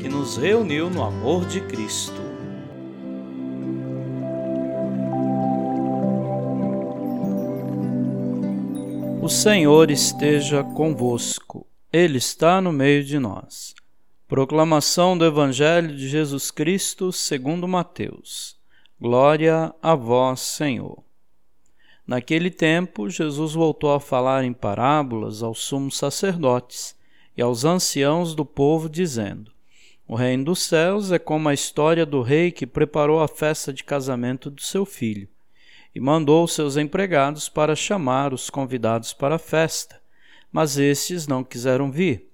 que nos reuniu no amor de Cristo. O Senhor esteja convosco, Ele está no meio de nós. Proclamação do Evangelho de Jesus Cristo segundo Mateus. Glória a vós, Senhor. Naquele tempo, Jesus voltou a falar em parábolas aos sumos sacerdotes e aos anciãos do povo, dizendo: O reino dos céus é como a história do rei que preparou a festa de casamento do seu filho e mandou seus empregados para chamar os convidados para a festa, mas estes não quiseram vir.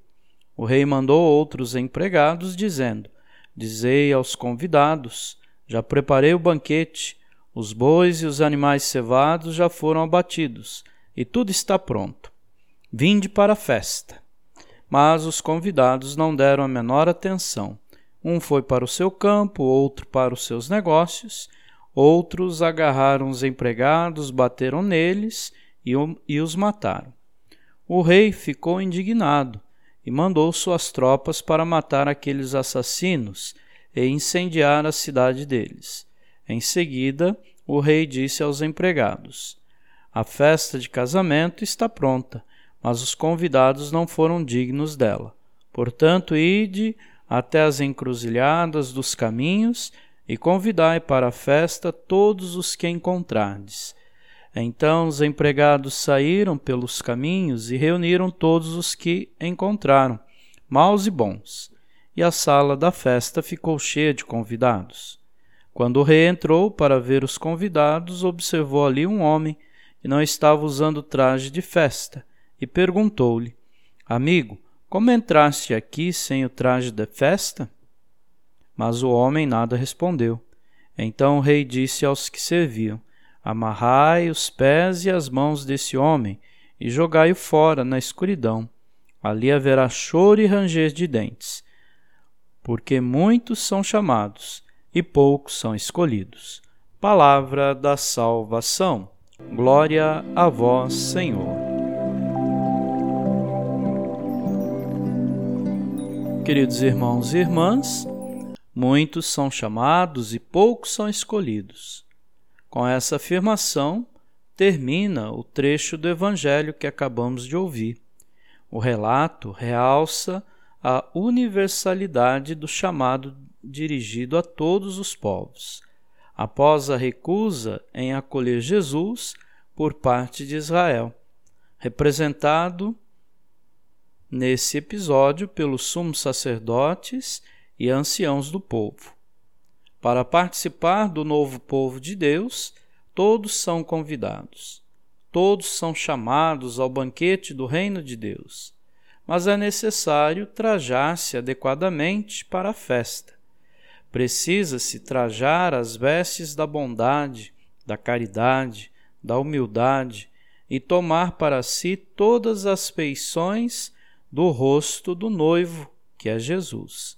O rei mandou outros empregados, dizendo: Dizei aos convidados: Já preparei o banquete, os bois e os animais cevados já foram abatidos, e tudo está pronto. Vinde para a festa. Mas os convidados não deram a menor atenção. Um foi para o seu campo, outro para os seus negócios, outros agarraram os empregados, bateram neles e, e os mataram. O rei ficou indignado e mandou suas tropas para matar aqueles assassinos e incendiar a cidade deles. Em seguida, o rei disse aos empregados: A festa de casamento está pronta mas os convidados não foram dignos dela. Portanto, ide até as encruzilhadas dos caminhos e convidai para a festa todos os que encontrardes. Então os empregados saíram pelos caminhos e reuniram todos os que encontraram, maus e bons, e a sala da festa ficou cheia de convidados. Quando o rei entrou para ver os convidados, observou ali um homem que não estava usando traje de festa e perguntou-lhe: Amigo, como entraste aqui sem o traje de festa? Mas o homem nada respondeu. Então o rei disse aos que serviam: Amarrai os pés e as mãos desse homem e jogai-o fora na escuridão. Ali haverá choro e ranger de dentes, porque muitos são chamados e poucos são escolhidos. Palavra da salvação. Glória a vós, Senhor. Queridos irmãos e irmãs, muitos são chamados e poucos são escolhidos. Com essa afirmação, termina o trecho do Evangelho que acabamos de ouvir. O relato realça a universalidade do chamado dirigido a todos os povos. Após a recusa em acolher Jesus por parte de Israel, representado nesse episódio pelos sumos sacerdotes e anciãos do povo. Para participar do novo povo de Deus, todos são convidados. Todos são chamados ao banquete do reino de Deus. Mas é necessário trajar-se adequadamente para a festa. Precisa-se trajar as vestes da bondade, da caridade, da humildade e tomar para si todas as feições do rosto do noivo, que é Jesus.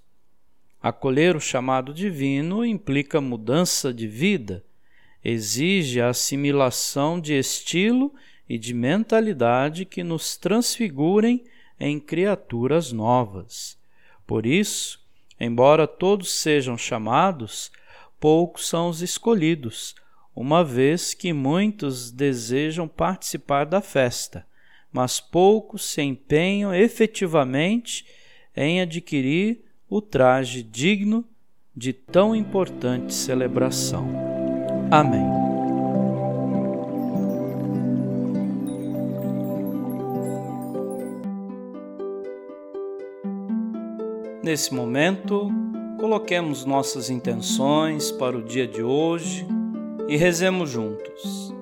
Acolher o chamado divino implica mudança de vida, exige a assimilação de estilo e de mentalidade que nos transfigurem em criaturas novas. Por isso, embora todos sejam chamados, poucos são os escolhidos, uma vez que muitos desejam participar da festa mas poucos se empenham efetivamente em adquirir o traje digno de tão importante celebração. Amém. Nesse momento, coloquemos nossas intenções para o dia de hoje e rezemos juntos.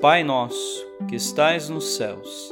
Pai nosso, que estais nos céus,